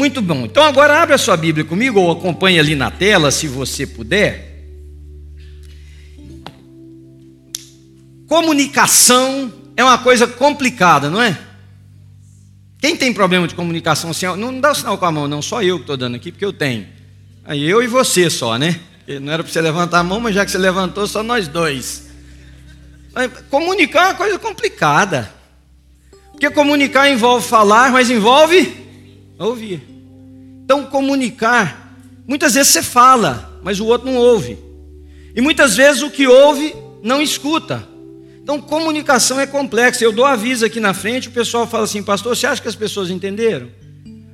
Muito bom. Então agora abre a sua Bíblia comigo ou acompanhe ali na tela, se você puder. Comunicação é uma coisa complicada, não é? Quem tem problema de comunicação assim, não dá o sinal com a mão, não, só eu que estou dando aqui, porque eu tenho. Aí eu e você só, né? Não era para você levantar a mão, mas já que você levantou, só nós dois. Comunicar é uma coisa complicada. Porque comunicar envolve falar, mas envolve ouvir. Então, comunicar, muitas vezes você fala, mas o outro não ouve. E muitas vezes o que ouve não escuta. Então, comunicação é complexa. Eu dou aviso aqui na frente, o pessoal fala assim, pastor, você acha que as pessoas entenderam?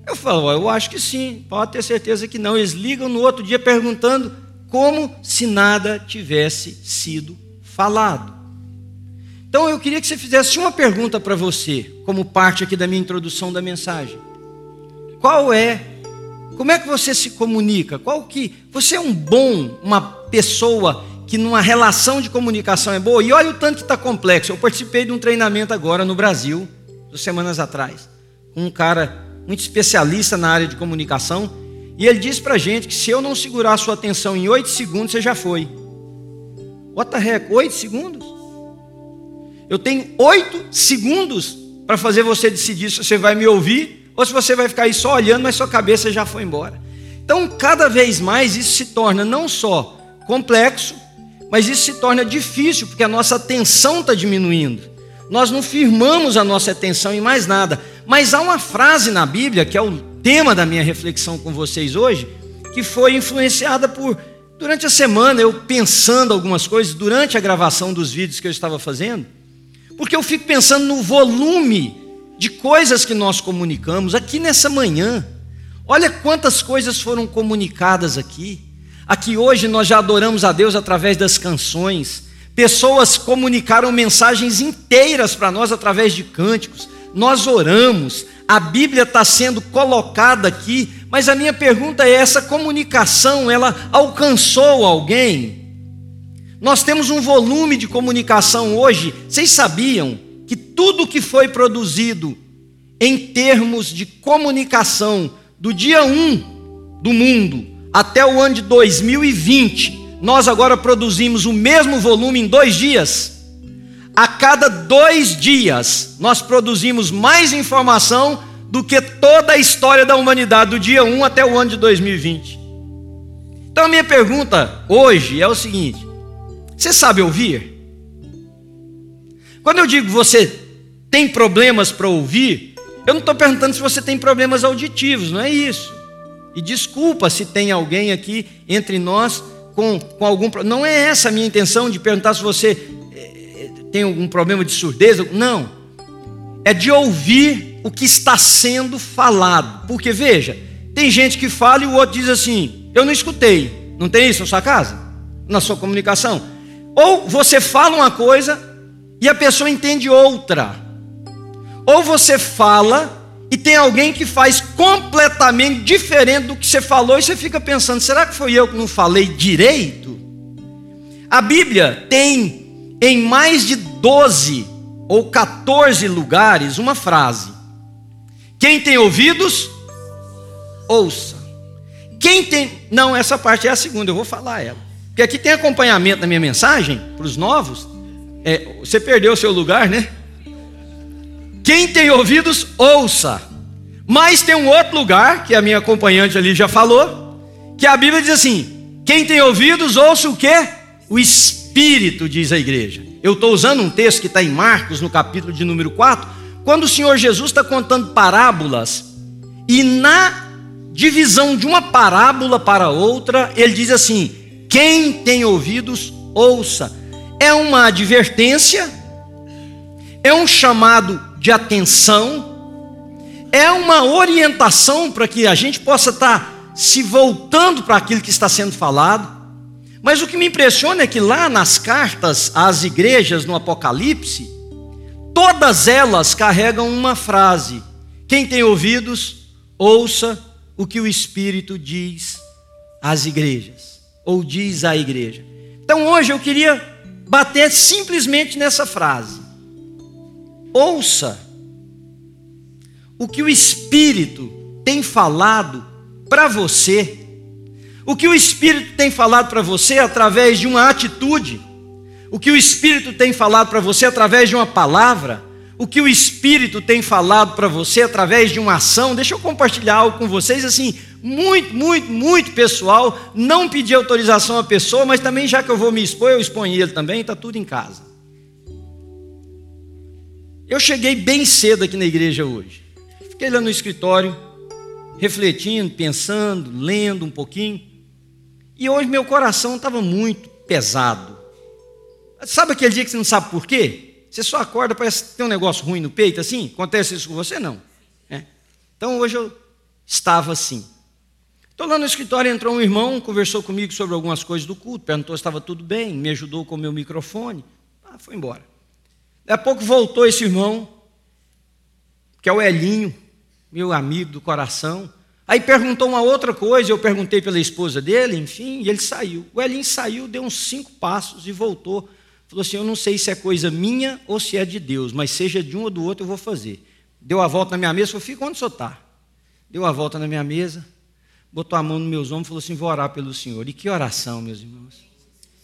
Eu falo, eu acho que sim, pode ter certeza que não. Eles ligam no outro dia perguntando como se nada tivesse sido falado. Então eu queria que você fizesse uma pergunta para você, como parte aqui da minha introdução da mensagem. Qual é? Como é que você se comunica? Qual que você é um bom, uma pessoa que numa relação de comunicação é boa? E olha o tanto que está complexo. Eu participei de um treinamento agora no Brasil, duas semanas atrás, com um cara muito especialista na área de comunicação, e ele disse para gente que se eu não segurar a sua atenção em oito segundos, você já foi. What the heck? Oito segundos? Eu tenho oito segundos para fazer você decidir se você vai me ouvir ou se você vai ficar aí só olhando, mas sua cabeça já foi embora. Então, cada vez mais isso se torna não só complexo, mas isso se torna difícil, porque a nossa atenção está diminuindo. Nós não firmamos a nossa atenção em mais nada. Mas há uma frase na Bíblia, que é o tema da minha reflexão com vocês hoje, que foi influenciada por, durante a semana, eu pensando algumas coisas, durante a gravação dos vídeos que eu estava fazendo, porque eu fico pensando no volume de coisas que nós comunicamos aqui nessa manhã. Olha quantas coisas foram comunicadas aqui. Aqui hoje nós já adoramos a Deus através das canções. Pessoas comunicaram mensagens inteiras para nós através de cânticos. Nós oramos, a Bíblia está sendo colocada aqui, mas a minha pergunta é: essa comunicação, ela alcançou alguém? Nós temos um volume de comunicação hoje. Vocês sabiam tudo que foi produzido em termos de comunicação do dia 1 do mundo até o ano de 2020, nós agora produzimos o mesmo volume em dois dias? A cada dois dias, nós produzimos mais informação do que toda a história da humanidade, do dia 1 até o ano de 2020. Então, a minha pergunta hoje é o seguinte: você sabe ouvir? Quando eu digo você tem problemas para ouvir, eu não estou perguntando se você tem problemas auditivos, não é isso. E desculpa se tem alguém aqui entre nós com, com algum Não é essa a minha intenção de perguntar se você é, tem algum problema de surdez. Não. É de ouvir o que está sendo falado. Porque, veja, tem gente que fala e o outro diz assim: Eu não escutei. Não tem isso na sua casa? Na sua comunicação? Ou você fala uma coisa e a pessoa entende outra. Ou você fala e tem alguém que faz completamente diferente do que você falou e você fica pensando: será que foi eu que não falei direito? A Bíblia tem em mais de 12 ou 14 lugares uma frase: Quem tem ouvidos, ouça. Quem tem. Não, essa parte é a segunda, eu vou falar ela. Porque aqui tem acompanhamento na minha mensagem para os novos. É, você perdeu o seu lugar, né? Quem tem ouvidos, ouça. Mas tem um outro lugar, que a minha acompanhante ali já falou, que a Bíblia diz assim: quem tem ouvidos, ouça o quê? O Espírito, diz a igreja. Eu estou usando um texto que está em Marcos, no capítulo de número 4, quando o Senhor Jesus está contando parábolas, e na divisão de uma parábola para outra, ele diz assim: quem tem ouvidos, ouça. É uma advertência, é um chamado de atenção, é uma orientação para que a gente possa estar se voltando para aquilo que está sendo falado. Mas o que me impressiona é que lá nas cartas às igrejas no Apocalipse, todas elas carregam uma frase: quem tem ouvidos, ouça o que o Espírito diz às igrejas ou diz à igreja. Então hoje eu queria bater simplesmente nessa frase. Ouça o que o Espírito tem falado para você, o que o Espírito tem falado para você através de uma atitude, o que o Espírito tem falado para você através de uma palavra, o que o Espírito tem falado para você através de uma ação. Deixa eu compartilhar algo com vocês, assim, muito, muito, muito pessoal. Não pedi autorização à pessoa, mas também, já que eu vou me expor, eu exponho ele também, está tudo em casa. Eu cheguei bem cedo aqui na igreja hoje. Fiquei lá no escritório, refletindo, pensando, lendo um pouquinho. E hoje meu coração estava muito pesado. Sabe aquele dia que você não sabe por quê? Você só acorda, parece que tem um negócio ruim no peito, assim? Acontece isso com você? Não. É. Então hoje eu estava assim. Estou lá no escritório, entrou um irmão, conversou comigo sobre algumas coisas do culto, perguntou se estava tudo bem, me ajudou com o meu microfone. Ah, foi embora. Daqui a pouco voltou esse irmão, que é o Elinho, meu amigo do coração. Aí perguntou uma outra coisa, eu perguntei pela esposa dele, enfim, e ele saiu. O Elinho saiu, deu uns cinco passos e voltou. Falou assim: Eu não sei se é coisa minha ou se é de Deus, mas seja de um ou do outro eu vou fazer. Deu a volta na minha mesa, falou: Fica onde o senhor está. Deu a volta na minha mesa, botou a mão nos meus ombros e falou assim: Vou orar pelo Senhor. E que oração, meus irmãos.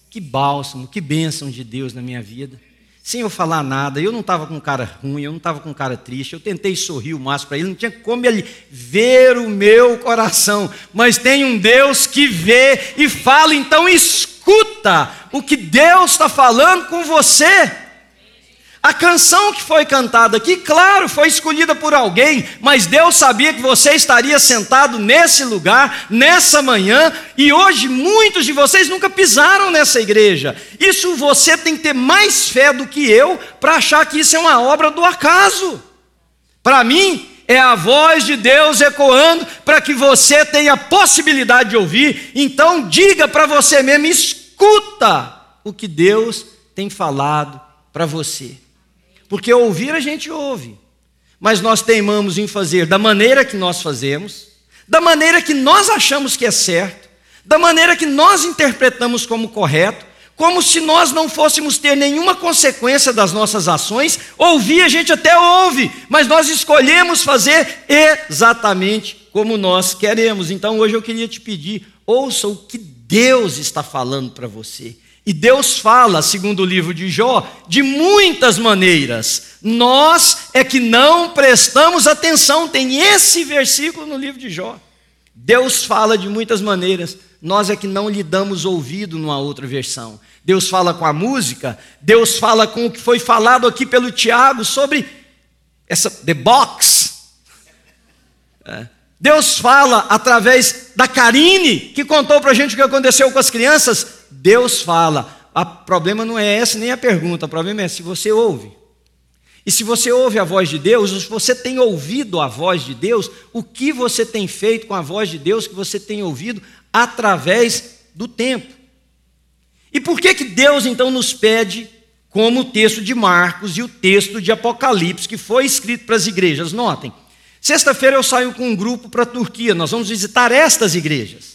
Que bálsamo, que bênção de Deus na minha vida. Sem eu falar nada, eu não estava com cara ruim, eu não estava com cara triste, eu tentei sorrir o máximo para ele, não tinha como ele ver o meu coração, mas tem um Deus que vê e fala, então escuta o que Deus está falando com você. A canção que foi cantada aqui, claro, foi escolhida por alguém, mas Deus sabia que você estaria sentado nesse lugar, nessa manhã, e hoje muitos de vocês nunca pisaram nessa igreja. Isso você tem que ter mais fé do que eu para achar que isso é uma obra do acaso. Para mim, é a voz de Deus ecoando para que você tenha possibilidade de ouvir. Então, diga para você mesmo, escuta o que Deus tem falado para você. Porque ouvir a gente ouve, mas nós teimamos em fazer da maneira que nós fazemos, da maneira que nós achamos que é certo, da maneira que nós interpretamos como correto, como se nós não fôssemos ter nenhuma consequência das nossas ações. Ouvir a gente até ouve, mas nós escolhemos fazer exatamente como nós queremos. Então hoje eu queria te pedir, ouça o que Deus está falando para você. E Deus fala, segundo o livro de Jó, de muitas maneiras. Nós é que não prestamos atenção. Tem esse versículo no livro de Jó. Deus fala de muitas maneiras. Nós é que não lhe damos ouvido numa outra versão. Deus fala com a música, Deus fala com o que foi falado aqui pelo Tiago sobre essa the box. É. Deus fala através da Karine, que contou para a gente o que aconteceu com as crianças. Deus fala. O problema não é essa nem a pergunta, o problema é se você ouve. E se você ouve a voz de Deus, se você tem ouvido a voz de Deus, o que você tem feito com a voz de Deus que você tem ouvido através do tempo? E por que que Deus então nos pede, como o texto de Marcos e o texto de Apocalipse que foi escrito para as igrejas? Notem, sexta-feira eu saio com um grupo para a Turquia, nós vamos visitar estas igrejas.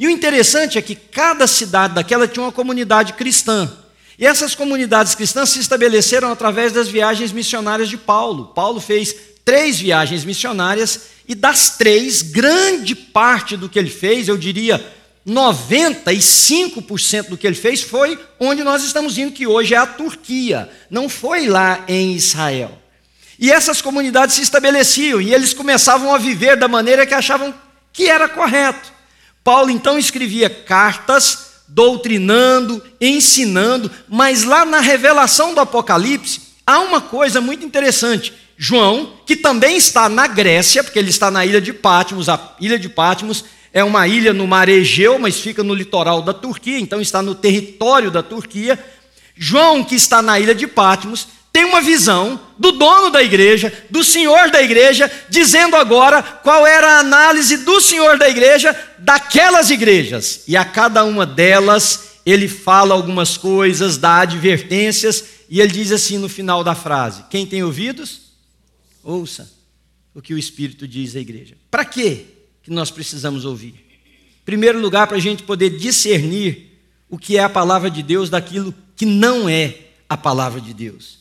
E o interessante é que cada cidade daquela tinha uma comunidade cristã. E essas comunidades cristãs se estabeleceram através das viagens missionárias de Paulo. Paulo fez três viagens missionárias e das três, grande parte do que ele fez, eu diria 95% do que ele fez foi onde nós estamos indo, que hoje é a Turquia, não foi lá em Israel. E essas comunidades se estabeleciam e eles começavam a viver da maneira que achavam que era correto. Paulo então escrevia cartas doutrinando, ensinando, mas lá na revelação do Apocalipse há uma coisa muito interessante. João, que também está na Grécia, porque ele está na ilha de Patmos, a ilha de Patmos é uma ilha no mar Egeu, mas fica no litoral da Turquia, então está no território da Turquia. João, que está na ilha de Patmos, tem uma visão do dono da igreja, do senhor da igreja, dizendo agora qual era a análise do senhor da igreja daquelas igrejas. E a cada uma delas ele fala algumas coisas, dá advertências, e ele diz assim no final da frase: Quem tem ouvidos, ouça o que o Espírito diz à igreja. Para quê que nós precisamos ouvir? Em primeiro lugar, para a gente poder discernir o que é a palavra de Deus daquilo que não é a palavra de Deus.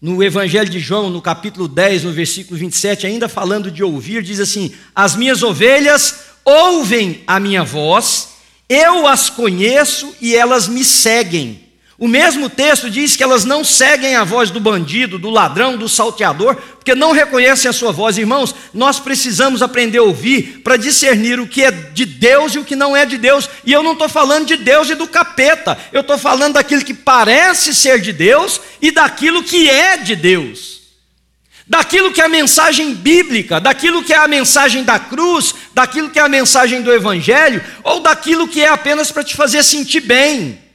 No Evangelho de João, no capítulo 10, no versículo 27, ainda falando de ouvir, diz assim: As minhas ovelhas ouvem a minha voz, eu as conheço e elas me seguem. O mesmo texto diz que elas não seguem a voz do bandido, do ladrão, do salteador, porque não reconhecem a sua voz. Irmãos, nós precisamos aprender a ouvir para discernir o que é de Deus e o que não é de Deus. E eu não estou falando de Deus e do capeta, eu estou falando daquilo que parece ser de Deus e daquilo que é de Deus. Daquilo que é a mensagem bíblica, daquilo que é a mensagem da cruz, daquilo que é a mensagem do Evangelho, ou daquilo que é apenas para te fazer sentir bem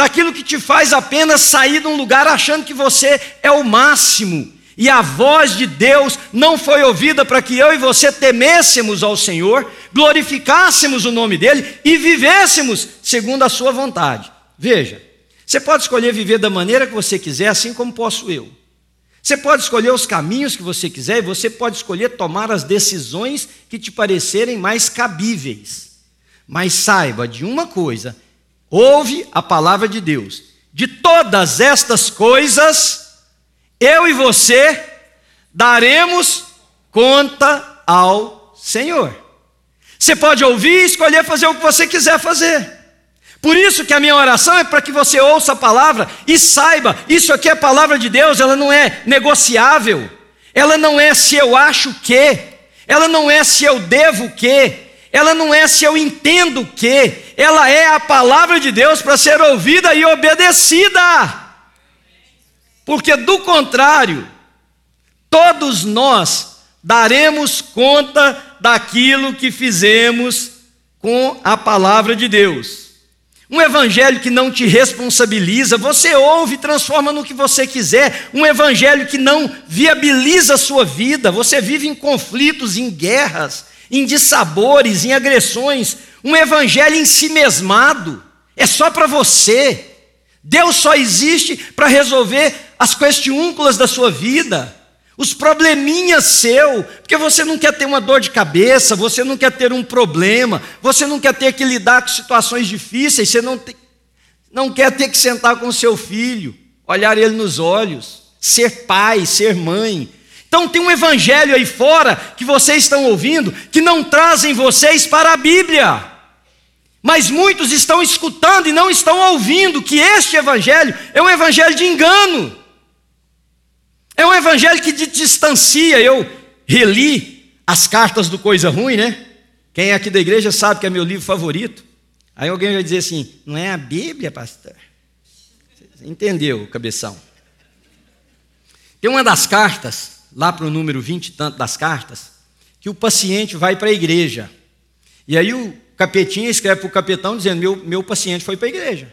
daquilo que te faz apenas sair de um lugar achando que você é o máximo. E a voz de Deus não foi ouvida para que eu e você temêssemos ao Senhor, glorificássemos o nome dEle e vivêssemos segundo a Sua vontade. Veja, você pode escolher viver da maneira que você quiser, assim como posso eu. Você pode escolher os caminhos que você quiser e você pode escolher tomar as decisões que te parecerem mais cabíveis. Mas saiba de uma coisa: ouve a palavra de Deus. De todas estas coisas, eu e você daremos conta ao Senhor. Você pode ouvir e escolher fazer o que você quiser fazer. Por isso que a minha oração é para que você ouça a palavra e saiba, isso aqui é a palavra de Deus, ela não é negociável. Ela não é se eu acho que, ela não é se eu devo que, ela não é se eu entendo que, ela é a palavra de Deus para ser ouvida e obedecida. Porque do contrário, todos nós daremos conta daquilo que fizemos com a palavra de Deus. Um evangelho que não te responsabiliza, você ouve e transforma no que você quiser. Um evangelho que não viabiliza a sua vida, você vive em conflitos, em guerras em dissabores, em agressões, um evangelho em si mesmado, é só para você. Deus só existe para resolver as questiúnculas da sua vida, os probleminhas seu, porque você não quer ter uma dor de cabeça, você não quer ter um problema, você não quer ter que lidar com situações difíceis, você não, te, não quer ter que sentar com seu filho, olhar ele nos olhos, ser pai, ser mãe, então tem um evangelho aí fora que vocês estão ouvindo que não trazem vocês para a Bíblia. Mas muitos estão escutando e não estão ouvindo que este evangelho é um evangelho de engano. É um evangelho que te distancia. Eu reli as cartas do Coisa Ruim, né? Quem é aqui da igreja sabe que é meu livro favorito. Aí alguém vai dizer assim: não é a Bíblia, pastor? Entendeu, cabeção? Tem uma das cartas lá para o número 20 e tanto das cartas, que o paciente vai para a igreja. E aí o capetinha escreve para o capetão dizendo: meu, meu paciente foi para a igreja.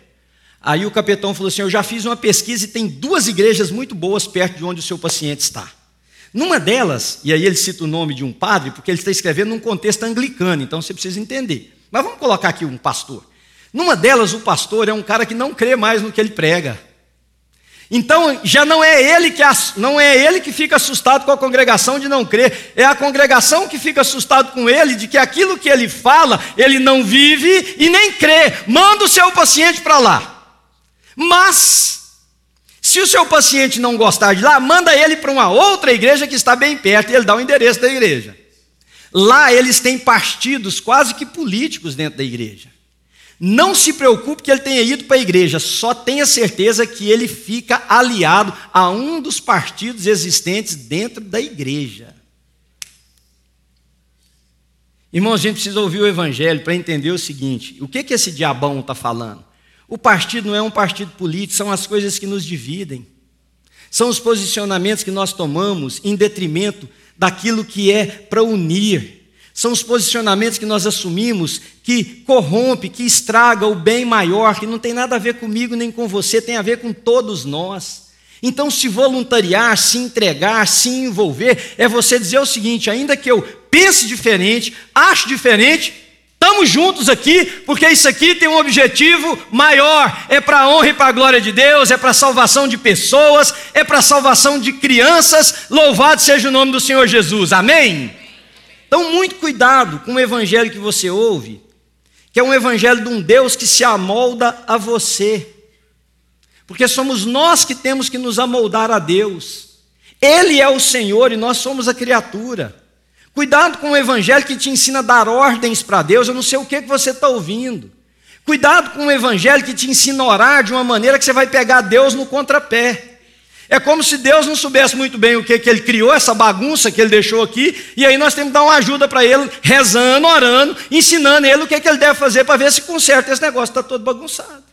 Aí o capetão falou assim: Eu já fiz uma pesquisa e tem duas igrejas muito boas perto de onde o seu paciente está. Numa delas, e aí ele cita o nome de um padre, porque ele está escrevendo num contexto anglicano, então você precisa entender. Mas vamos colocar aqui um pastor. Numa delas, o pastor é um cara que não crê mais no que ele prega. Então já não é ele que não é ele que fica assustado com a congregação de não crer, é a congregação que fica assustado com ele de que aquilo que ele fala, ele não vive e nem crê. Manda o seu paciente para lá. Mas se o seu paciente não gostar de lá, manda ele para uma outra igreja que está bem perto e ele dá o endereço da igreja. Lá eles têm partidos quase que políticos dentro da igreja. Não se preocupe que ele tenha ido para a igreja, só tenha certeza que ele fica aliado a um dos partidos existentes dentro da igreja. Irmãos, a gente precisa ouvir o Evangelho para entender o seguinte: o que, que esse diabão está falando? O partido não é um partido político, são as coisas que nos dividem, são os posicionamentos que nós tomamos em detrimento daquilo que é para unir. São os posicionamentos que nós assumimos que corrompe, que estraga o bem maior, que não tem nada a ver comigo nem com você, tem a ver com todos nós. Então, se voluntariar, se entregar, se envolver, é você dizer o seguinte: ainda que eu pense diferente, acho diferente, estamos juntos aqui, porque isso aqui tem um objetivo maior: é para a honra e para a glória de Deus, é para a salvação de pessoas, é para a salvação de crianças. Louvado seja o nome do Senhor Jesus. Amém? Então, muito cuidado com o evangelho que você ouve, que é um evangelho de um Deus que se amolda a você. porque somos nós que temos que nos amoldar a Deus. Ele é o Senhor e nós somos a criatura. Cuidado com o evangelho que te ensina a dar ordens para Deus, eu não sei o que, que você está ouvindo. Cuidado com o evangelho que te ensina a orar de uma maneira que você vai pegar Deus no contrapé. É como se Deus não soubesse muito bem o que, que ele criou, essa bagunça que ele deixou aqui, e aí nós temos que dar uma ajuda para ele, rezando, orando, ensinando ele o que, que ele deve fazer para ver se conserta esse negócio, está todo bagunçado.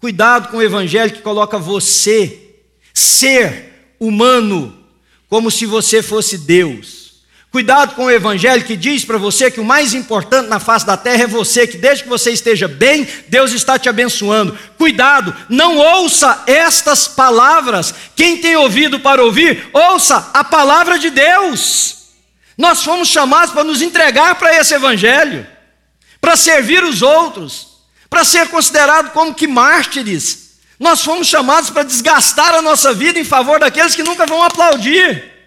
Cuidado com o evangelho que coloca você, ser humano, como se você fosse Deus. Cuidado com o evangelho que diz para você que o mais importante na face da terra é você, que desde que você esteja bem, Deus está te abençoando. Cuidado, não ouça estas palavras. Quem tem ouvido para ouvir, ouça a palavra de Deus. Nós fomos chamados para nos entregar para esse evangelho, para servir os outros, para ser considerado como que mártires. Nós fomos chamados para desgastar a nossa vida em favor daqueles que nunca vão aplaudir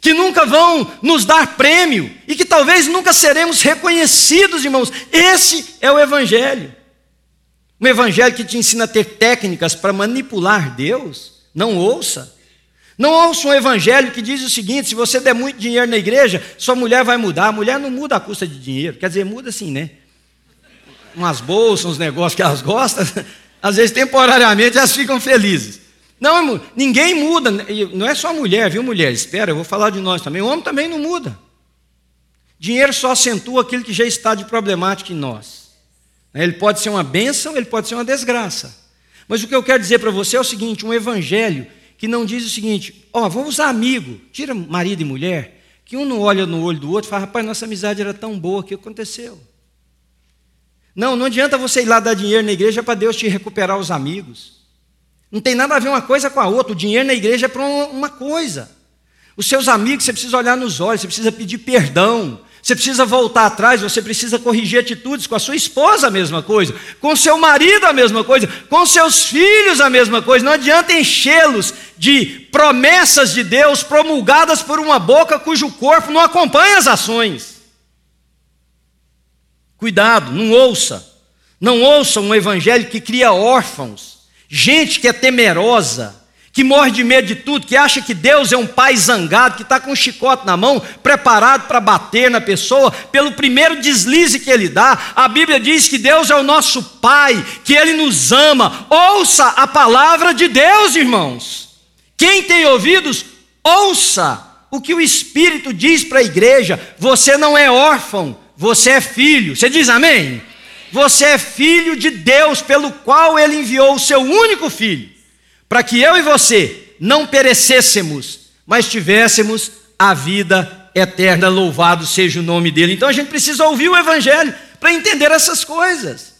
que nunca vão nos dar prêmio e que talvez nunca seremos reconhecidos, irmãos. Esse é o Evangelho. Um Evangelho que te ensina a ter técnicas para manipular Deus. Não ouça. Não ouça um Evangelho que diz o seguinte: se você der muito dinheiro na igreja, sua mulher vai mudar. A mulher não muda a custa de dinheiro. Quer dizer, muda assim, né? Umas bolsas, uns negócios que elas gostam. Às vezes, temporariamente, elas ficam felizes. Não, ninguém muda. Não é só mulher, viu, mulher? Espera, eu vou falar de nós também. O homem também não muda. Dinheiro só acentua aquilo que já está de problemático em nós. Ele pode ser uma bênção, ele pode ser uma desgraça. Mas o que eu quero dizer para você é o seguinte: um evangelho que não diz o seguinte, ó, oh, vamos usar amigo, tira marido e mulher, que um não olha no olho do outro e fala, rapaz, nossa amizade era tão boa, o que aconteceu? Não, não adianta você ir lá dar dinheiro na igreja para Deus te recuperar os amigos. Não tem nada a ver uma coisa com a outra. O dinheiro na igreja é para uma coisa. Os seus amigos, você precisa olhar nos olhos, você precisa pedir perdão, você precisa voltar atrás, você precisa corrigir atitudes. Com a sua esposa, a mesma coisa. Com o seu marido, a mesma coisa. Com seus filhos, a mesma coisa. Não adianta enchê-los de promessas de Deus promulgadas por uma boca cujo corpo não acompanha as ações. Cuidado, não ouça. Não ouça um evangelho que cria órfãos gente que é temerosa, que morre de medo de tudo, que acha que Deus é um pai zangado, que está com um chicote na mão, preparado para bater na pessoa, pelo primeiro deslize que ele dá. A Bíblia diz que Deus é o nosso pai, que ele nos ama. Ouça a palavra de Deus, irmãos. Quem tem ouvidos, ouça o que o Espírito diz para a igreja. Você não é órfão, você é filho. Você diz amém? Você é filho de Deus, pelo qual Ele enviou o seu único filho, para que eu e você não perecêssemos, mas tivéssemos a vida eterna. Louvado seja o nome dele. Então a gente precisa ouvir o Evangelho para entender essas coisas.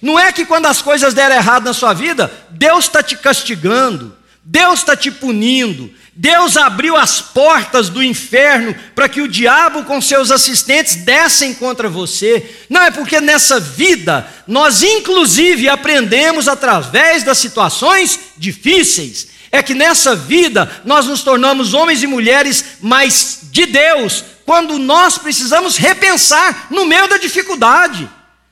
Não é que quando as coisas deram errado na sua vida, Deus está te castigando, Deus está te punindo, Deus abriu as portas do inferno para que o diabo com seus assistentes dessem contra você. Não é porque nessa vida nós, inclusive, aprendemos através das situações difíceis. É que nessa vida nós nos tornamos homens e mulheres mais de Deus, quando nós precisamos repensar no meio da dificuldade.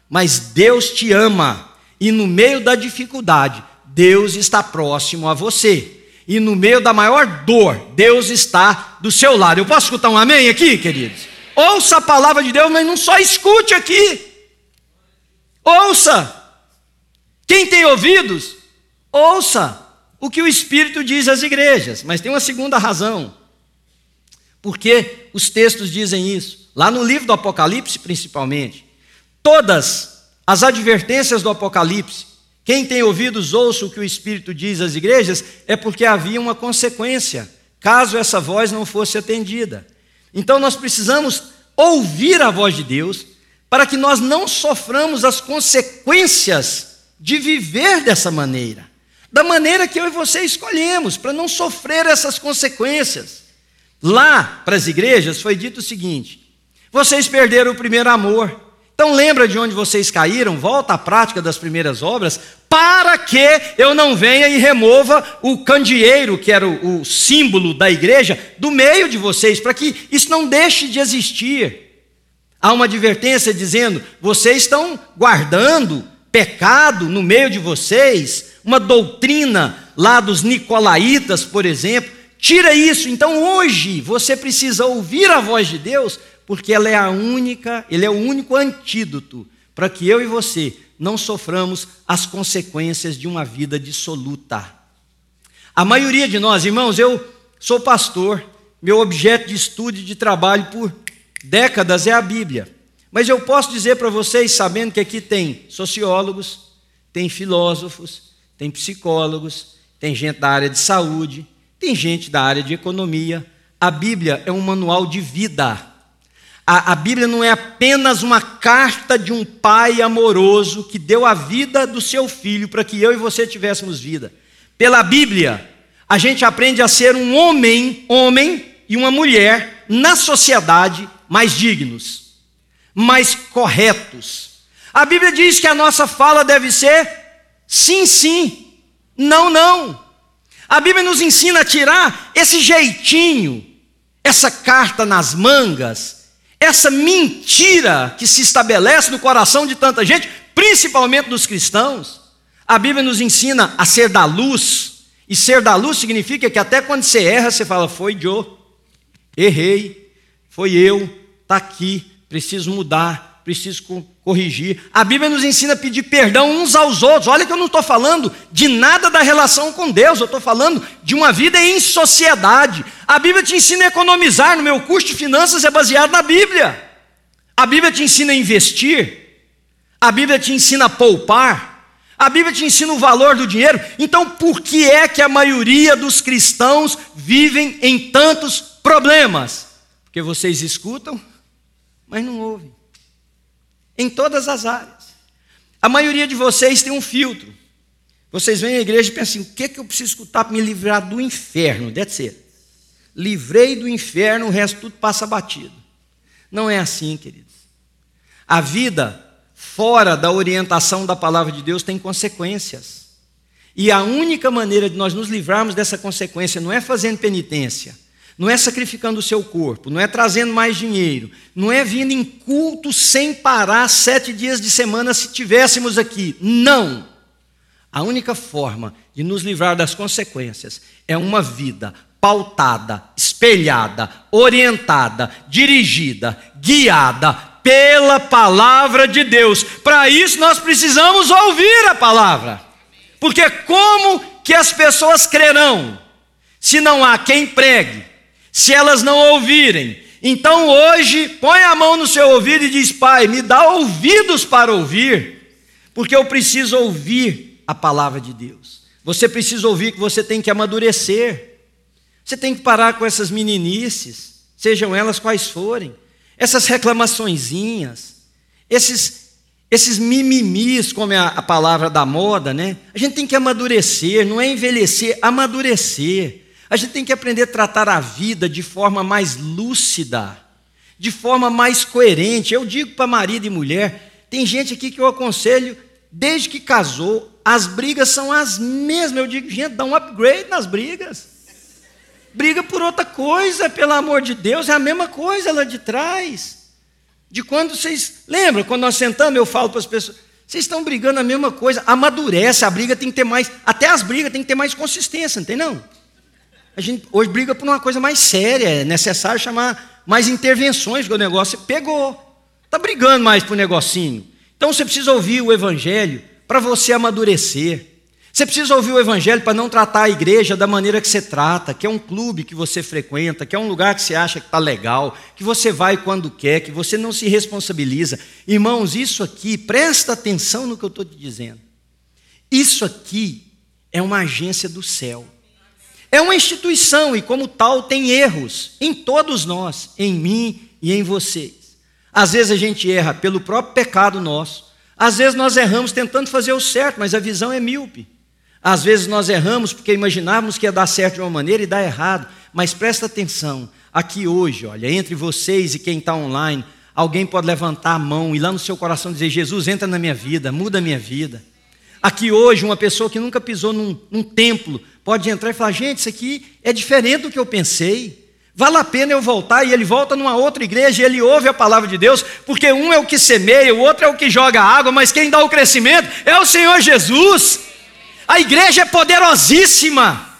Mas Deus te ama, e no meio da dificuldade, Deus está próximo a você e no meio da maior dor, Deus está do seu lado. Eu posso escutar um amém aqui, queridos? Ouça a palavra de Deus, mas não só escute aqui. Ouça. Quem tem ouvidos, ouça o que o Espírito diz às igrejas. Mas tem uma segunda razão. Porque os textos dizem isso? Lá no livro do Apocalipse, principalmente, todas as advertências do Apocalipse quem tem ouvidos, ouça o que o Espírito diz às igrejas, é porque havia uma consequência, caso essa voz não fosse atendida. Então nós precisamos ouvir a voz de Deus, para que nós não soframos as consequências de viver dessa maneira, da maneira que eu e você escolhemos, para não sofrer essas consequências. Lá, para as igrejas, foi dito o seguinte: vocês perderam o primeiro amor. Então lembra de onde vocês caíram, volta à prática das primeiras obras, para que eu não venha e remova o candeeiro, que era o, o símbolo da igreja, do meio de vocês, para que isso não deixe de existir. Há uma advertência dizendo: vocês estão guardando pecado no meio de vocês, uma doutrina lá dos nicolaítas, por exemplo. Tira isso. Então hoje você precisa ouvir a voz de Deus, porque ela é a única, ele é o único antídoto para que eu e você não soframos as consequências de uma vida dissoluta. A maioria de nós, irmãos, eu sou pastor, meu objeto de estudo e de trabalho por décadas é a Bíblia. Mas eu posso dizer para vocês, sabendo que aqui tem sociólogos, tem filósofos, tem psicólogos, tem gente da área de saúde, tem gente da área de economia. A Bíblia é um manual de vida. A, a, Bíblia não é apenas uma carta de um pai amoroso que deu a vida do seu filho para que eu e você tivéssemos vida. Pela Bíblia, a gente aprende a ser um homem, homem e uma mulher na sociedade mais dignos, mais corretos. A Bíblia diz que a nossa fala deve ser sim, sim, não, não. A Bíblia nos ensina a tirar esse jeitinho, essa carta nas mangas, essa mentira que se estabelece no coração de tanta gente, principalmente dos cristãos. A Bíblia nos ensina a ser da luz, e ser da luz significa que até quando você erra, você fala: Foi eu, errei, foi eu, está aqui, preciso mudar, preciso corrigir. A Bíblia nos ensina a pedir perdão uns aos outros. Olha que eu não estou falando de nada da relação com Deus, eu estou falando de uma vida em sociedade. A Bíblia te ensina a economizar, no meu curso de finanças é baseado na Bíblia. A Bíblia te ensina a investir, a Bíblia te ensina a poupar. A Bíblia te ensina o valor do dinheiro. Então, por que é que a maioria dos cristãos vivem em tantos problemas? Porque vocês escutam, mas não ouvem. Em todas as áreas. A maioria de vocês tem um filtro. Vocês vêm à igreja e pensam assim: o que, é que eu preciso escutar para me livrar do inferno? Deve ser. Livrei do inferno, o resto tudo passa batido. Não é assim, queridos. A vida fora da orientação da palavra de Deus tem consequências. E a única maneira de nós nos livrarmos dessa consequência não é fazendo penitência, não é sacrificando o seu corpo, não é trazendo mais dinheiro, não é vindo em culto sem parar sete dias de semana se tivéssemos aqui. Não! A única forma de nos livrar das consequências é uma vida pautada, espelhada, orientada, dirigida, guiada pela palavra de Deus. Para isso nós precisamos ouvir a palavra. Porque como que as pessoas crerão se não há quem pregue? Se elas não ouvirem. Então hoje, põe a mão no seu ouvido e diz: Pai, me dá ouvidos para ouvir, porque eu preciso ouvir a palavra de Deus. Você precisa ouvir que você tem que amadurecer. Você tem que parar com essas meninices, sejam elas quais forem, essas reclamaçõezinhas, esses esses mimimis, como é a palavra da moda, né? A gente tem que amadurecer, não é envelhecer, amadurecer. A gente tem que aprender a tratar a vida de forma mais lúcida, de forma mais coerente. Eu digo para marido e mulher, tem gente aqui que eu aconselho, desde que casou, as brigas são as mesmas. Eu digo, gente, dá um upgrade nas brigas. Briga por outra coisa, pelo amor de Deus, é a mesma coisa lá de trás. De quando vocês. Lembra, quando nós sentamos, eu falo para as pessoas: vocês estão brigando a mesma coisa, amadurece, a briga tem que ter mais. Até as brigas tem que ter mais consistência, não tem não? A gente hoje briga por uma coisa mais séria, é necessário chamar mais intervenções, porque o negócio pegou. Está brigando mais por um negocinho. Então você precisa ouvir o Evangelho para você amadurecer. Você precisa ouvir o Evangelho para não tratar a igreja da maneira que você trata, que é um clube que você frequenta, que é um lugar que você acha que está legal, que você vai quando quer, que você não se responsabiliza. Irmãos, isso aqui, presta atenção no que eu estou te dizendo. Isso aqui é uma agência do céu. É uma instituição e, como tal, tem erros em todos nós, em mim e em vocês. Às vezes a gente erra pelo próprio pecado nosso, às vezes nós erramos tentando fazer o certo, mas a visão é míope. Às vezes nós erramos porque imaginávamos que ia dar certo de uma maneira e dá errado. Mas presta atenção, aqui hoje, olha, entre vocês e quem está online, alguém pode levantar a mão e lá no seu coração dizer: Jesus, entra na minha vida, muda a minha vida. Aqui hoje, uma pessoa que nunca pisou num, num templo pode entrar e falar: gente, isso aqui é diferente do que eu pensei. Vale a pena eu voltar e ele volta numa outra igreja e ele ouve a palavra de Deus, porque um é o que semeia, o outro é o que joga água, mas quem dá o crescimento é o Senhor Jesus. A igreja é poderosíssima.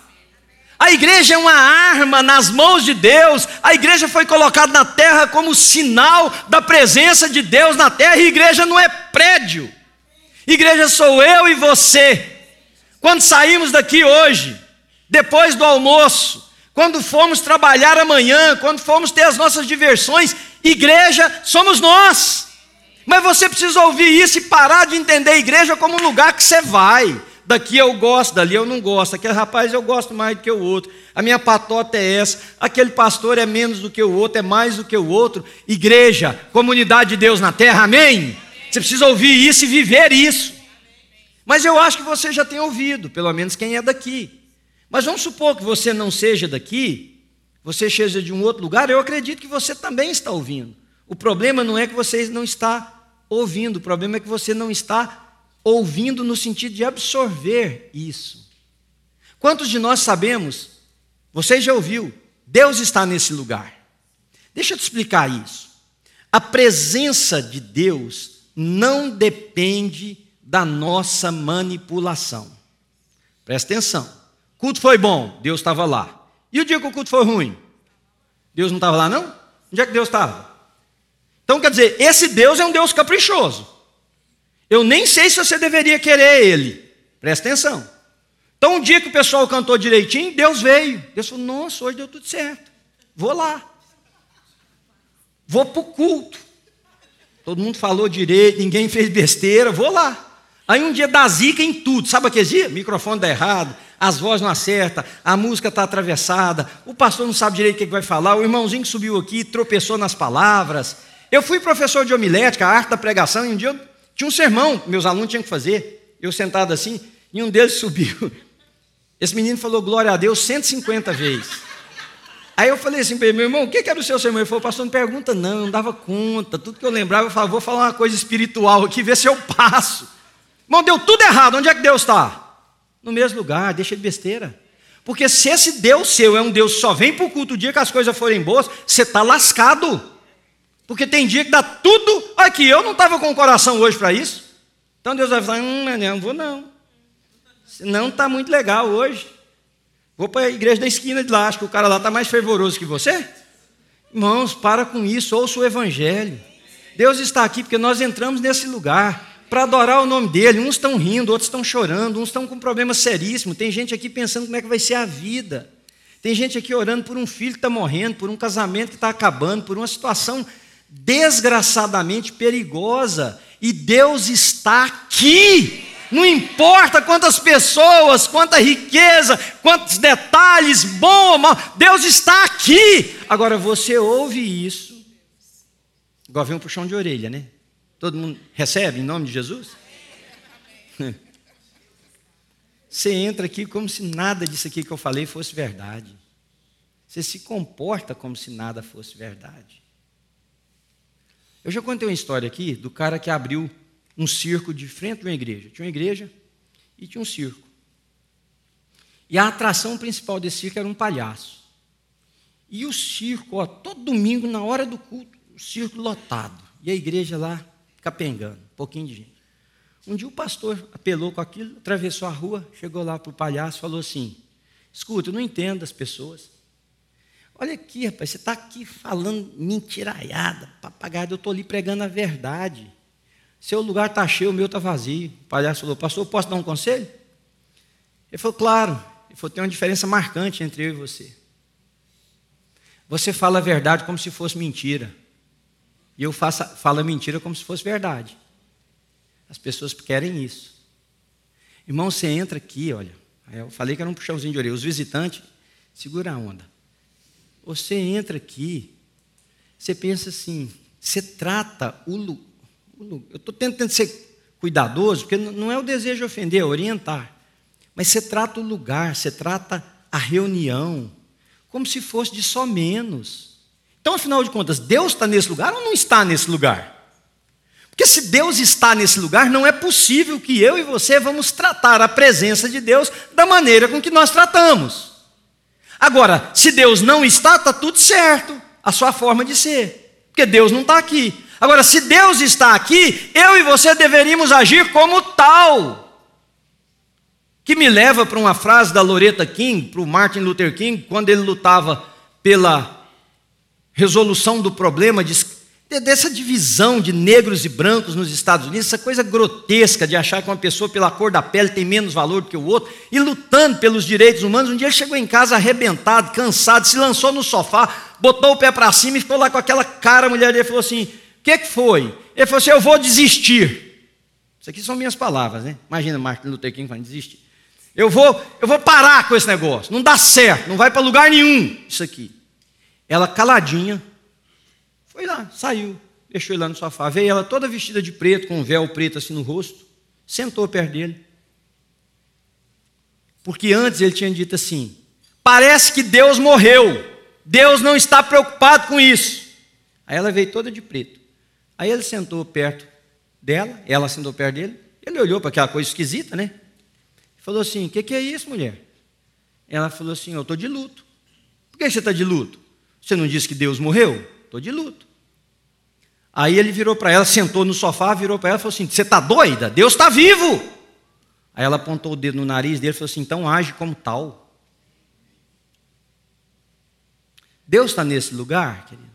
A igreja é uma arma nas mãos de Deus. A igreja foi colocada na terra como sinal da presença de Deus na terra. E igreja não é prédio. Igreja sou eu e você. Quando saímos daqui hoje, depois do almoço, quando formos trabalhar amanhã, quando formos ter as nossas diversões, igreja somos nós. Mas você precisa ouvir isso e parar de entender a igreja como um lugar que você vai daqui eu gosto, dali eu não gosto, aquele rapaz eu gosto mais do que o outro, a minha patota é essa, aquele pastor é menos do que o outro, é mais do que o outro. Igreja, comunidade de Deus na terra, amém? Você precisa ouvir isso e viver isso. Mas eu acho que você já tem ouvido, pelo menos quem é daqui. Mas vamos supor que você não seja daqui, você seja de um outro lugar, eu acredito que você também está ouvindo. O problema não é que você não está ouvindo, o problema é que você não está ouvindo no sentido de absorver isso. Quantos de nós sabemos, você já ouviu, Deus está nesse lugar. Deixa eu te explicar isso. A presença de Deus não depende da nossa manipulação. Presta atenção. O culto foi bom, Deus estava lá. E o dia que o culto foi ruim? Deus não estava lá, não? Onde é que Deus estava? Então, quer dizer, esse Deus é um Deus caprichoso. Eu nem sei se você deveria querer ele. Presta atenção. Então, um dia que o pessoal cantou direitinho, Deus veio. Deus falou: Nossa, hoje deu tudo certo. Vou lá. Vou para o culto. Todo mundo falou direito, ninguém fez besteira, vou lá. Aí um dia dá zica em tudo. Sabe aquele dia? O microfone dá errado, as vozes não acertam, a música está atravessada, o pastor não sabe direito o que vai falar, o irmãozinho que subiu aqui tropeçou nas palavras. Eu fui professor de homilética, a arte da pregação, e um dia eu tinha um sermão que meus alunos tinham que fazer. Eu sentado assim, e um deles subiu. Esse menino falou glória a Deus 150 vezes. Aí eu falei assim para ele, meu irmão, o que era o seu sermão? Ele falou, pastor, não pergunta não, não dava conta. Tudo que eu lembrava, eu falava, vou falar uma coisa espiritual aqui, ver se eu passo. Irmão, deu tudo errado, onde é que Deus está? No mesmo lugar, deixa de besteira. Porque se esse Deus seu é um Deus que só vem para o culto o dia que as coisas forem boas, você está lascado. Porque tem dia que dá tudo aqui. Eu não estava com o coração hoje para isso. Então Deus vai falar: hum, não vou não. Não está muito legal hoje. Vou para a igreja da esquina de lá, acho que o cara lá está mais fervoroso que você. Irmãos, para com isso, ouça o Evangelho. Deus está aqui porque nós entramos nesse lugar para adorar o nome dele. Uns estão rindo, outros estão chorando, uns estão com problemas seríssimos. Tem gente aqui pensando como é que vai ser a vida. Tem gente aqui orando por um filho que está morrendo, por um casamento que está acabando, por uma situação desgraçadamente perigosa. E Deus está aqui. Não importa quantas pessoas, quanta riqueza, quantos detalhes, bom ou mal, Deus está aqui. Agora você ouve isso, igual vem um puxão de orelha, né? Todo mundo recebe em nome de Jesus? Você entra aqui como se nada disso aqui que eu falei fosse verdade. Você se comporta como se nada fosse verdade. Eu já contei uma história aqui do cara que abriu um circo de frente de uma igreja. Tinha uma igreja e tinha um circo. E a atração principal desse circo era um palhaço. E o circo, ó, todo domingo, na hora do culto, o circo lotado. E a igreja lá capengando, um pouquinho de gente. Um dia o pastor apelou com aquilo, atravessou a rua, chegou lá para o palhaço e falou assim: Escuta, eu não entendo as pessoas. Olha aqui, rapaz, você está aqui falando mentiraiada, papagaio, eu estou ali pregando a verdade. Seu lugar está cheio, o meu está vazio. O palhaço falou, pastor, posso dar um conselho? Ele falou, claro. Ele falou, tem uma diferença marcante entre eu e você. Você fala a verdade como se fosse mentira. E eu faço, falo a mentira como se fosse verdade. As pessoas querem isso. Irmão, você entra aqui, olha. Eu falei que era um puxãozinho de orelha. Os visitantes, segura a onda. Você entra aqui, você pensa assim, você trata o, eu estou tentando ser cuidadoso, porque não é o desejo de ofender, é orientar. Mas você trata o lugar, você trata a reunião, como se fosse de só menos. Então, afinal de contas, Deus está nesse lugar ou não está nesse lugar? Porque se Deus está nesse lugar, não é possível que eu e você vamos tratar a presença de Deus da maneira com que nós tratamos. Agora, se Deus não está, está tudo certo, a sua forma de ser, porque Deus não está aqui. Agora, se Deus está aqui, eu e você deveríamos agir como tal. Que me leva para uma frase da Loretta King, para o Martin Luther King, quando ele lutava pela resolução do problema de, dessa divisão de negros e brancos nos Estados Unidos, essa coisa grotesca de achar que uma pessoa pela cor da pele tem menos valor do que o outro, e lutando pelos direitos humanos. Um dia ele chegou em casa arrebentado, cansado, se lançou no sofá, botou o pé para cima e ficou lá com aquela cara. A mulher dele falou assim: O que, que foi? Ele falou assim: Eu vou desistir. Isso aqui são minhas palavras, né? Imagina Martin Luther King falando: desistir. Eu vou, eu vou parar com esse negócio. Não dá certo, não vai para lugar nenhum. Isso aqui. Ela caladinha, foi lá, saiu, deixou ele lá no sofá. Veio ela toda vestida de preto, com um véu preto assim no rosto, sentou perto dele. Porque antes ele tinha dito assim: parece que Deus morreu, Deus não está preocupado com isso. Aí ela veio toda de preto. Aí ele sentou perto dela, ela sentou perto dele. Ele olhou para aquela coisa esquisita, né? Falou assim: O que, que, é isso, mulher? Ela falou assim: Eu estou de luto. Por que você está de luto? Você não disse que Deus morreu? Estou de luto. Aí ele virou para ela, sentou no sofá, virou para ela e falou assim: Você está doida? Deus está vivo. Aí ela apontou o dedo no nariz dele e falou assim: Então age como tal. Deus está nesse lugar, querido.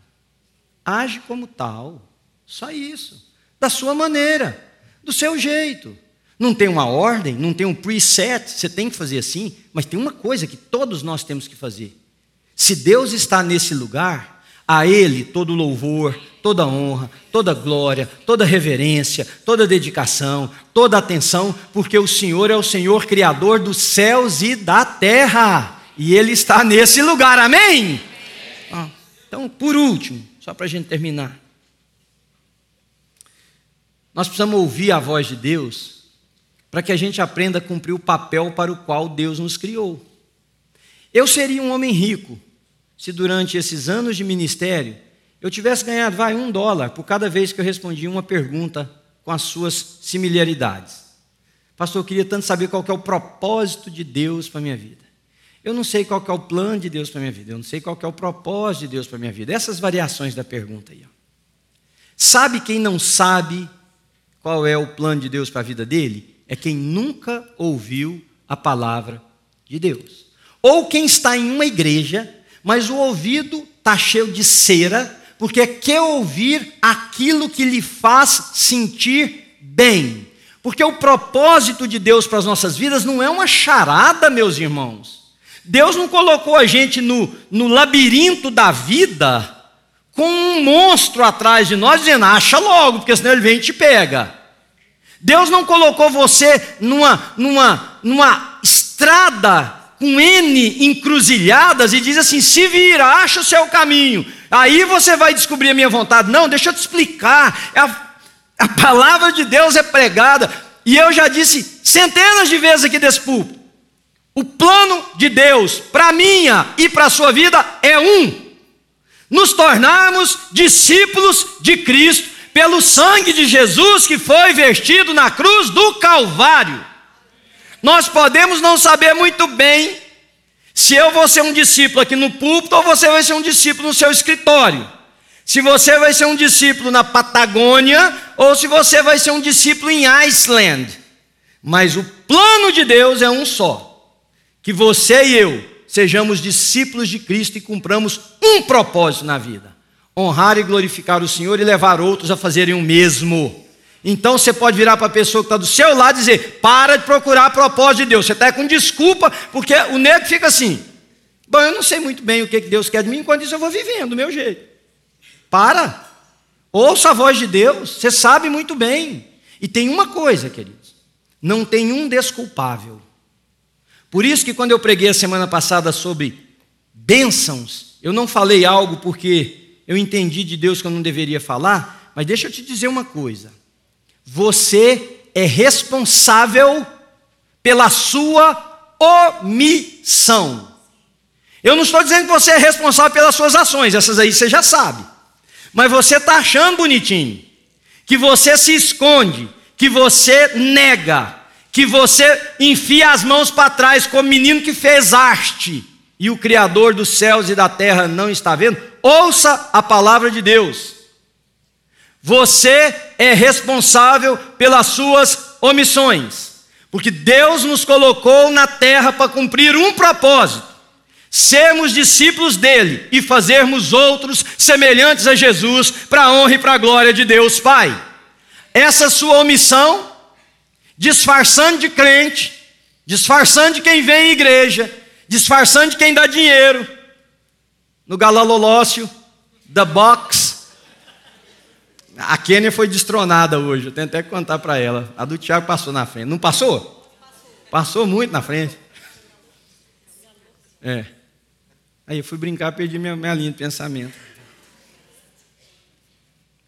Age como tal. Só isso. Da sua maneira, do seu jeito. Não tem uma ordem, não tem um preset, você tem que fazer assim, mas tem uma coisa que todos nós temos que fazer. Se Deus está nesse lugar, a Ele todo louvor, toda honra, toda glória, toda reverência, toda dedicação, toda atenção, porque o Senhor é o Senhor Criador dos céus e da terra, e Ele está nesse lugar, amém? Então, por último, só para a gente terminar, nós precisamos ouvir a voz de Deus para que a gente aprenda a cumprir o papel para o qual Deus nos criou. Eu seria um homem rico se durante esses anos de ministério eu tivesse ganhado, vai, um dólar por cada vez que eu respondia uma pergunta com as suas similaridades. Pastor, eu queria tanto saber qual é o propósito de Deus para a minha vida. Eu não sei qual é o plano de Deus para a minha vida. Eu não sei qual é o propósito de Deus para a minha vida. Essas variações da pergunta aí. Ó. Sabe quem não sabe qual é o plano de Deus para a vida dele? é quem nunca ouviu a palavra de Deus. Ou quem está em uma igreja, mas o ouvido está cheio de cera, porque quer ouvir aquilo que lhe faz sentir bem. Porque o propósito de Deus para as nossas vidas não é uma charada, meus irmãos. Deus não colocou a gente no, no labirinto da vida com um monstro atrás de nós dizendo, acha logo, porque senão ele vem e te pega. Deus não colocou você numa, numa, numa estrada com N encruzilhadas e diz assim: se vira, acha o seu caminho, aí você vai descobrir a minha vontade. Não, deixa eu te explicar. É a, a palavra de Deus é pregada, e eu já disse centenas de vezes aqui desse púlpito. O plano de Deus para minha e para a sua vida é um: nos tornarmos discípulos de Cristo pelo sangue de Jesus que foi vestido na cruz do Calvário. Nós podemos não saber muito bem se eu vou ser um discípulo aqui no púlpito ou você vai ser um discípulo no seu escritório. Se você vai ser um discípulo na Patagônia ou se você vai ser um discípulo em Iceland. Mas o plano de Deus é um só: que você e eu sejamos discípulos de Cristo e cumpramos um propósito na vida honrar e glorificar o Senhor e levar outros a fazerem o mesmo. Então você pode virar para a pessoa que está do seu lado e dizer: para de procurar a propósito de Deus. Você está com desculpa, porque o nego fica assim. Bom, eu não sei muito bem o que Deus quer de mim, enquanto isso eu vou vivendo do meu jeito. Para. Ouça a voz de Deus, você sabe muito bem. E tem uma coisa, queridos: não tem um desculpável. Por isso que quando eu preguei a semana passada sobre bênçãos, eu não falei algo porque eu entendi de Deus que eu não deveria falar, mas deixa eu te dizer uma coisa. Você é responsável pela sua omissão. Eu não estou dizendo que você é responsável pelas suas ações, essas aí você já sabe. Mas você está achando bonitinho, que você se esconde, que você nega, que você enfia as mãos para trás como menino que fez arte e o Criador dos céus e da terra não está vendo. Ouça a palavra de Deus. Você é responsável pelas suas omissões. Porque Deus nos colocou na terra para cumprir um propósito: sermos discípulos dele e fazermos outros semelhantes a Jesus, para a honra e para a glória de Deus Pai. Essa sua omissão, disfarçando de crente, disfarçando de quem vem à igreja, disfarçando de quem dá dinheiro, no galalolócio, da box. A Kênia foi destronada hoje, eu tenho até que contar para ela. A do Tiago passou na frente. Não passou? Passou, passou muito na frente. É. Aí eu fui brincar, perdi minha, minha linha de pensamento.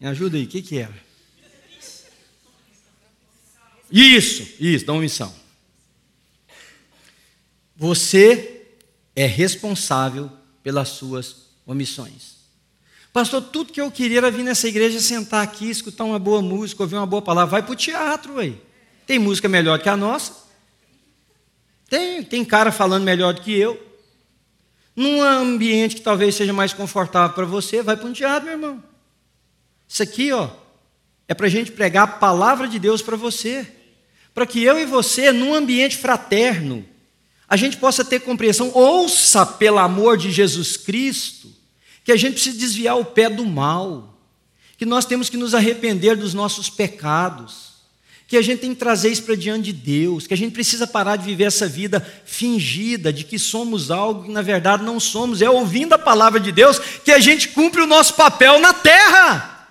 Me ajuda aí, o que, que era? Isso, isso, da omissão. Você é responsável pelas suas omissões. Pastor, tudo que eu queria era vir nessa igreja, sentar aqui, escutar uma boa música, ouvir uma boa palavra. Vai para o teatro, aí. Tem música melhor que a nossa. Tem, tem cara falando melhor do que eu. Num ambiente que talvez seja mais confortável para você, vai para um teatro, meu irmão. Isso aqui, ó, é para a gente pregar a palavra de Deus para você. Para que eu e você, num ambiente fraterno, a gente possa ter compreensão, ouça pelo amor de Jesus Cristo, que a gente precisa desviar o pé do mal, que nós temos que nos arrepender dos nossos pecados, que a gente tem que trazer isso para diante de Deus, que a gente precisa parar de viver essa vida fingida de que somos algo que na verdade não somos, é ouvindo a palavra de Deus que a gente cumpre o nosso papel na terra.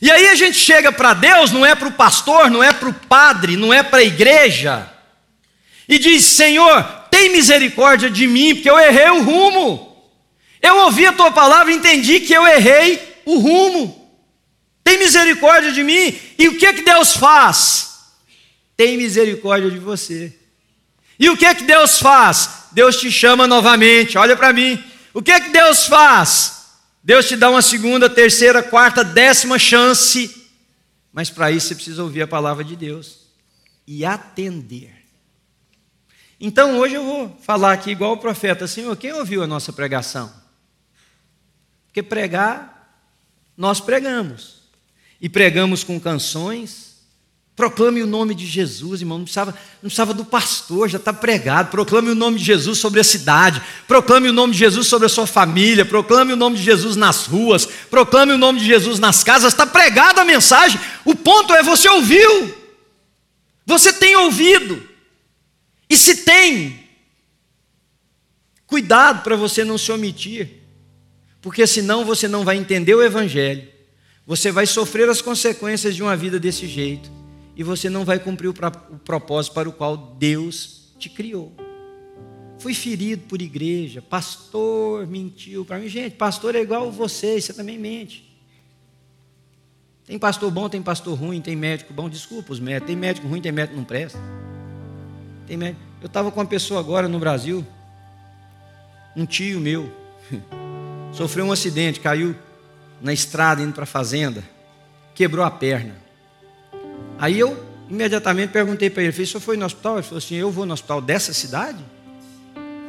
E aí a gente chega para Deus, não é para o pastor, não é para o padre, não é para a igreja, e diz: Senhor, tem misericórdia de mim, porque eu errei o rumo. Eu ouvi a tua palavra e entendi que eu errei o rumo. Tem misericórdia de mim. E o que é que Deus faz? Tem misericórdia de você. E o que é que Deus faz? Deus te chama novamente. Olha para mim. O que é que Deus faz? Deus te dá uma segunda, terceira, quarta, décima chance. Mas para isso você precisa ouvir a palavra de Deus e atender. Então hoje eu vou falar aqui igual o profeta, Senhor, quem ouviu a nossa pregação? Porque pregar, nós pregamos. E pregamos com canções. Proclame o nome de Jesus, irmão. Não precisava, não precisava do pastor, já está pregado. Proclame o nome de Jesus sobre a cidade. Proclame o nome de Jesus sobre a sua família. Proclame o nome de Jesus nas ruas. Proclame o nome de Jesus nas casas. Está pregada a mensagem. O ponto é: você ouviu. Você tem ouvido. E se tem, cuidado para você não se omitir, porque senão você não vai entender o Evangelho, você vai sofrer as consequências de uma vida desse jeito, e você não vai cumprir o, propósito para o qual Deus te criou. Fui ferido por igreja, pastor mentiu para mim. Gente, pastor é igual vocês, você também mente. Tem pastor bom, tem pastor ruim, tem médico bom, desculpa os médicos. Tem médico ruim, tem médico que não presta. Tem médico. Eu estava com uma pessoa agora no Brasil, um tio meu, sofreu um acidente, caiu na estrada indo para a fazenda, quebrou a perna. Aí eu imediatamente perguntei para ele, falei, senhor foi no hospital? Ele falou assim, eu vou no hospital dessa cidade?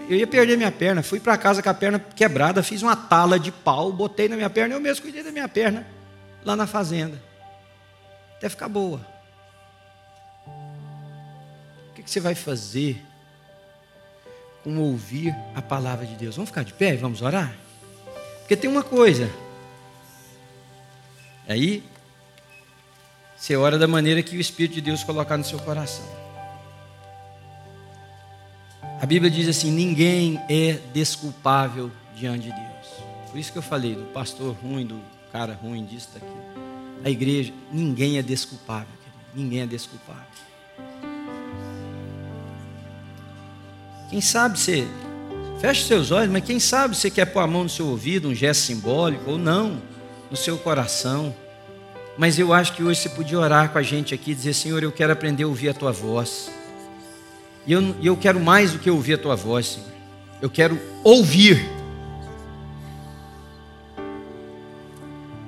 Eu ia perder minha perna, fui para casa com a perna quebrada, fiz uma tala de pau, botei na minha perna, eu mesmo cuidei da minha perna lá na fazenda, até ficar boa que você vai fazer com ouvir a palavra de Deus? Vamos ficar de pé e vamos orar? Porque tem uma coisa. Aí, você ora da maneira que o Espírito de Deus colocar no seu coração. A Bíblia diz assim: ninguém é desculpável diante de Deus. Por isso que eu falei do pastor ruim, do cara ruim, disso, daquilo. A igreja, ninguém é desculpável, querido. ninguém é desculpável. Quem sabe você feche seus olhos, mas quem sabe você quer pôr a mão no seu ouvido, um gesto simbólico, ou não, no seu coração. Mas eu acho que hoje você podia orar com a gente aqui e dizer: Senhor, eu quero aprender a ouvir a tua voz. E eu, eu quero mais do que ouvir a tua voz, Senhor. Eu quero ouvir.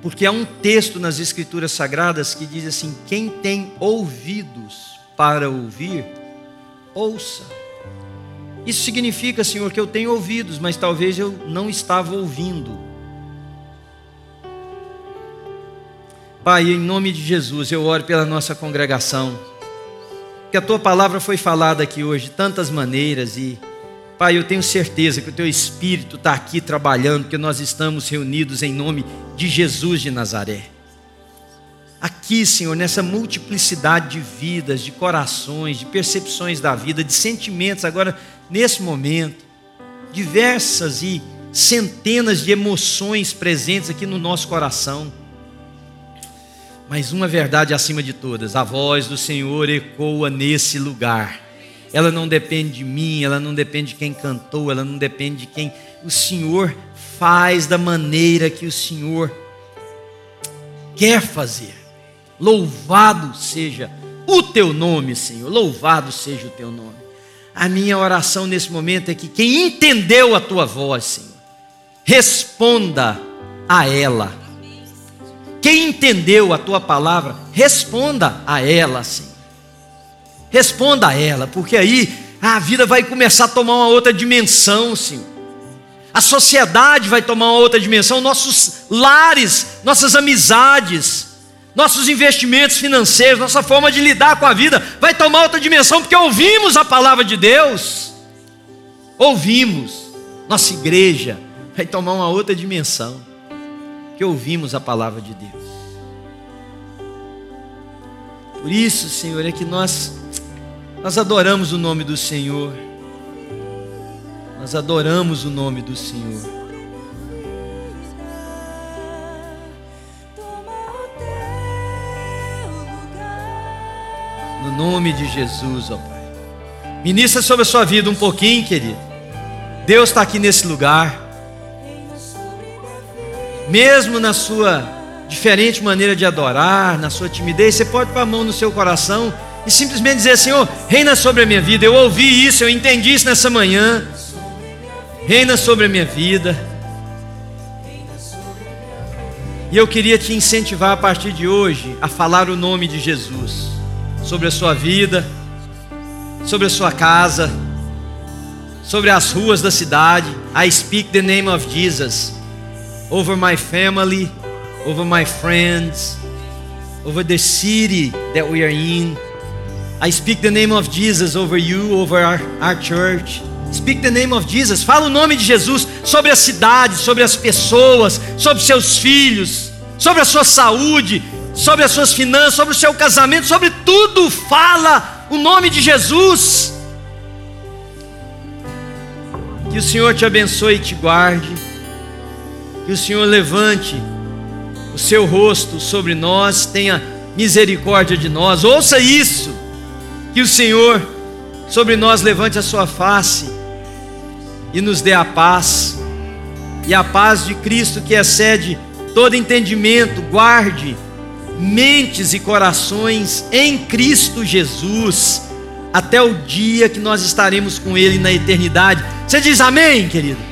Porque há um texto nas Escrituras Sagradas que diz assim: quem tem ouvidos para ouvir, ouça. Isso significa, Senhor, que eu tenho ouvidos, mas talvez eu não estava ouvindo. Pai, em nome de Jesus, eu oro pela nossa congregação. que a tua palavra foi falada aqui hoje de tantas maneiras e Pai, eu tenho certeza que o teu Espírito está aqui trabalhando, que nós estamos reunidos em nome de Jesus de Nazaré. Aqui, Senhor, nessa multiplicidade de vidas, de corações, de percepções da vida, de sentimentos, agora, nesse momento, diversas e centenas de emoções presentes aqui no nosso coração. Mas uma verdade acima de todas: a voz do Senhor ecoa nesse lugar ela não depende de mim, ela não depende de quem cantou, ela não depende de quem. O Senhor faz da maneira que o Senhor quer fazer. Louvado seja o teu nome, Senhor. Louvado seja o teu nome. A minha oração nesse momento é que quem entendeu a tua voz, Senhor, responda a ela. Quem entendeu a tua palavra, responda a ela, Senhor. Responda a ela, porque aí a vida vai começar a tomar uma outra dimensão, Senhor. A sociedade vai tomar uma outra dimensão, nossos lares, nossas amizades, nossos investimentos financeiros, nossa forma de lidar com a vida vai tomar outra dimensão, porque ouvimos a palavra de Deus. Ouvimos. Nossa igreja vai tomar uma outra dimensão, que ouvimos a palavra de Deus. Por isso, Senhor, é que nós nós adoramos o nome do Senhor. Nós adoramos o nome do Senhor. No nome de Jesus, ó Pai. Ministra sobre a sua vida um pouquinho, querido. Deus está aqui nesse lugar. Mesmo na sua diferente maneira de adorar, na sua timidez, você pode pôr a mão no seu coração e simplesmente dizer: Senhor, reina sobre a minha vida. Eu ouvi isso, eu entendi isso nessa manhã. Reina sobre a minha vida. E eu queria te incentivar a partir de hoje a falar o nome de Jesus sobre a sua vida, sobre a sua casa, sobre as ruas da cidade. I speak the name of Jesus over my family, over my friends, over the city that we are in. I speak the name of Jesus over you, over our, our church. Speak the name of Jesus. Fala o nome de Jesus sobre a cidade, sobre as pessoas, sobre seus filhos, sobre a sua saúde, sobre as suas finanças, sobre o seu casamento, sobre tudo. Fala o nome de Jesus. Que o Senhor te abençoe e te guarde. Que o Senhor levante o seu rosto sobre nós, tenha misericórdia de nós. Ouça isso. Que o Senhor sobre nós levante a sua face e nos dê a paz. E a paz de Cristo que excede todo entendimento, guarde mentes e corações em Cristo Jesus, até o dia que nós estaremos com Ele na eternidade. Você diz amém, querido?